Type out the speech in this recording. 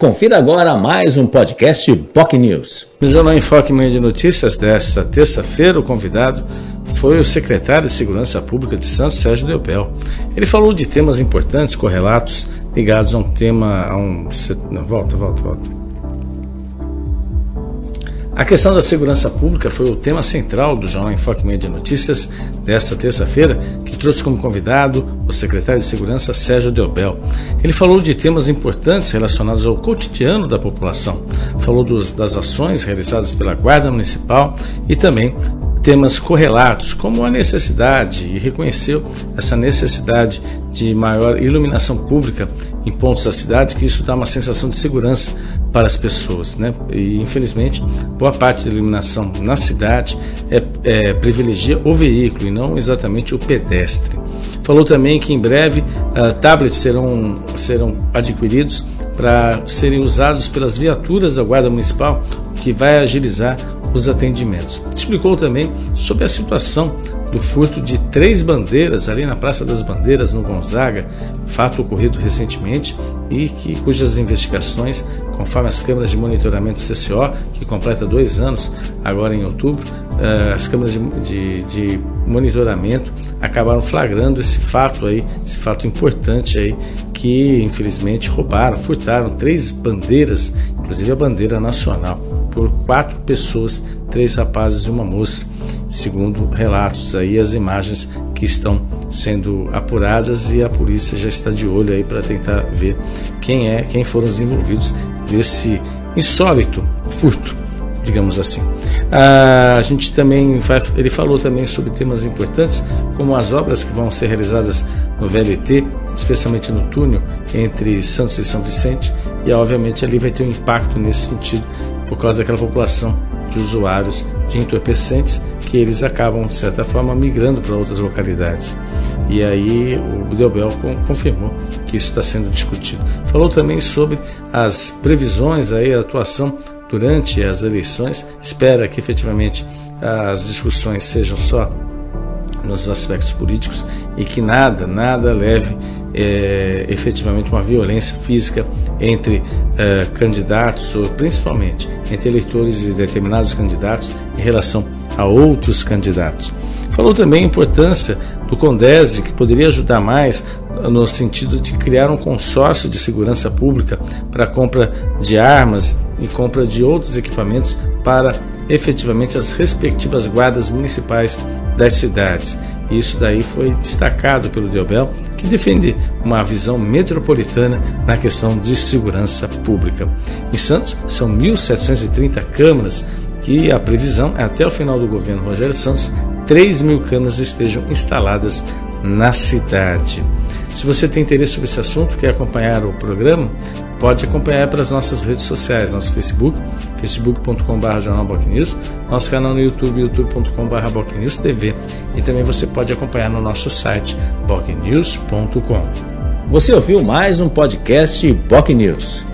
Confira agora mais um podcast POC News. No Jornal em Foque Manhã de Notícias desta terça-feira, o convidado foi o secretário de Segurança Pública de Santos, Sérgio Delpel. Ele falou de temas importantes, correlatos, ligados a um tema, a um... Volta, volta, volta. A questão da segurança pública foi o tema central do Jornal Enfoque Meia de Notícias desta terça-feira, que trouxe como convidado o secretário de Segurança Sérgio Delbel. Ele falou de temas importantes relacionados ao cotidiano da população, falou dos, das ações realizadas pela Guarda Municipal e também temas correlatos, como a necessidade, e reconheceu essa necessidade de maior iluminação pública em pontos da cidade, que isso dá uma sensação de segurança para as pessoas. Né? E, infelizmente, boa parte da iluminação na cidade é, é, privilegia o veículo e não exatamente o pedestre. Falou também que em breve uh, tablets serão, serão adquiridos para serem usados pelas viaturas da Guarda Municipal, que vai agilizar os atendimentos. Explicou também sobre a situação do furto de três bandeiras ali na Praça das Bandeiras, no Gonzaga, fato ocorrido recentemente e que, cujas investigações, conforme as câmeras de monitoramento CCO, que completa dois anos agora em outubro, uh, as câmeras de, de, de, monitoramento acabaram flagrando esse fato aí, esse fato importante aí, que infelizmente roubaram, furtaram três bandeiras, inclusive a bandeira nacional por quatro pessoas, três rapazes e uma moça, segundo relatos aí, as imagens que estão sendo apuradas e a polícia já está de olho aí para tentar ver quem é, quem foram os envolvidos desse insólito furto, digamos assim. Ah, a gente também vai, ele falou também sobre temas importantes, como as obras que vão ser realizadas no VLT, especialmente no túnel entre Santos e São Vicente, e obviamente ali vai ter um impacto nesse sentido por causa daquela população de usuários de entorpecentes que eles acabam, de certa forma, migrando para outras localidades. E aí o Delbel confirmou que isso está sendo discutido. Falou também sobre as previsões, aí, a atuação durante as eleições. Espera que efetivamente as discussões sejam só nos aspectos políticos e que nada, nada leve é, efetivamente uma violência física entre é, candidatos, ou principalmente entre eleitores de determinados candidatos em relação a outros candidatos. Falou também a importância do Condésio, que poderia ajudar mais no sentido de criar um consórcio de segurança pública para compra de armas e compra de outros equipamentos para efetivamente as respectivas guardas municipais das cidades. Isso daí foi destacado pelo Diobel, que defende uma visão metropolitana na questão de segurança pública. Em Santos, são 1.730 câmaras e a previsão é até o final do governo Rogério Santos 3 mil câmaras estejam instaladas na cidade. Se você tem interesse sobre esse assunto, quer acompanhar o programa, pode acompanhar pelas nossas redes sociais, nosso Facebook, facebook.com.br jornalbocnews, nosso canal no YouTube, youtube.com.br bocnewstv e também você pode acompanhar no nosso site bocnews.com. Você ouviu mais um podcast Boc News.